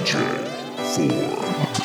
DJ Four.